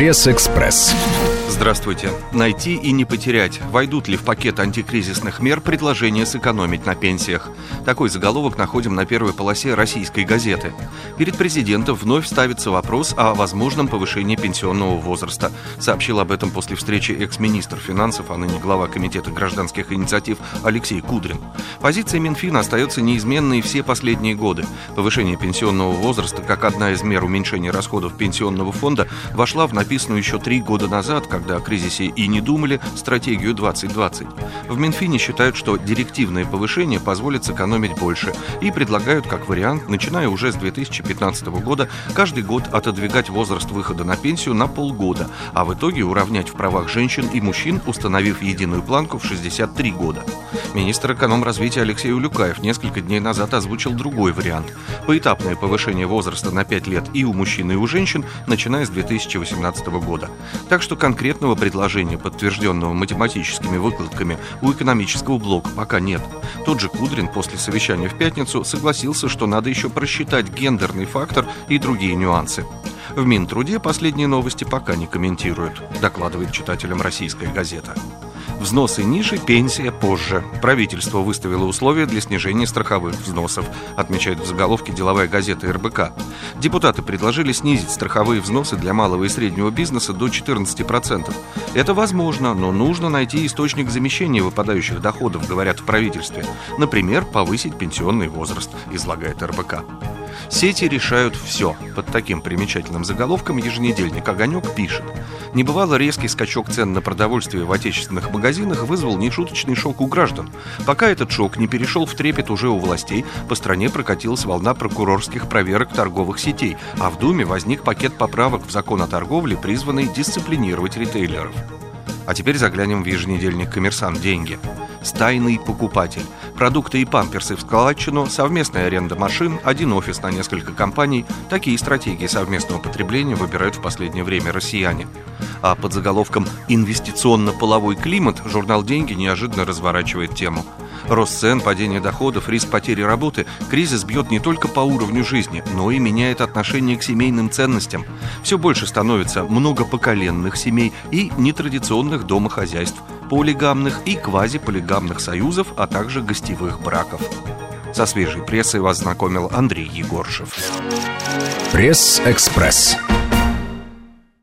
Пресс-экспресс. Здравствуйте. Найти и не потерять. Войдут ли в пакет антикризисных мер предложения сэкономить на пенсиях? Такой заголовок находим на первой полосе российской газеты. Перед президентом вновь ставится вопрос о возможном повышении пенсионного возраста. Сообщил об этом после встречи экс-министр финансов, а ныне глава Комитета гражданских инициатив Алексей Кудрин. Позиция Минфина остается неизменной все последние годы. Повышение пенсионного возраста, как одна из мер уменьшения расходов пенсионного фонда, вошла в написанную еще три года назад, когда когда о кризисе и не думали, стратегию 2020. В Минфине считают, что директивное повышение позволит сэкономить больше и предлагают как вариант, начиная уже с 2015 года, каждый год отодвигать возраст выхода на пенсию на полгода, а в итоге уравнять в правах женщин и мужчин, установив единую планку в 63 года. Министр эконом-развития Алексей Улюкаев несколько дней назад озвучил другой вариант – поэтапное повышение возраста на 5 лет и у мужчин, и у женщин, начиная с 2018 года. Так что конкретно конкретного предложения, подтвержденного математическими выкладками, у экономического блока пока нет. Тот же Кудрин после совещания в пятницу согласился, что надо еще просчитать гендерный фактор и другие нюансы. В Минтруде последние новости пока не комментируют, докладывает читателям российская газета. Взносы ниже, пенсия позже. Правительство выставило условия для снижения страховых взносов, отмечает в заголовке деловая газета РБК. Депутаты предложили снизить страховые взносы для малого и среднего бизнеса до 14%. Это возможно, но нужно найти источник замещения выпадающих доходов, говорят в правительстве. Например, повысить пенсионный возраст, излагает РБК. Сети решают все. Под таким примечательным заголовком еженедельник «Огонек» пишет. Небывало резкий скачок цен на продовольствие в отечественных магазинах вызвал нешуточный шок у граждан. Пока этот шок не перешел в трепет уже у властей, по стране прокатилась волна прокурорских проверок торговых сетей, а в Думе возник пакет поправок в закон о торговле, призванный дисциплинировать ритейлеров. А теперь заглянем в еженедельник «Коммерсант. Деньги». Стайный покупатель. Продукты и памперсы в складчину, совместная аренда машин, один офис на несколько компаний. Такие стратегии совместного потребления выбирают в последнее время россияне. А под заголовком «Инвестиционно-половой климат» журнал «Деньги» неожиданно разворачивает тему. Рост цен, падение доходов, риск потери работы, кризис бьет не только по уровню жизни, но и меняет отношение к семейным ценностям. Все больше становится многопоколенных семей и нетрадиционных домохозяйств, полигамных и квазиполигамных союзов, а также гостевых браков. Со свежей прессой вас знакомил Андрей Егоршев. Пресс-экспресс.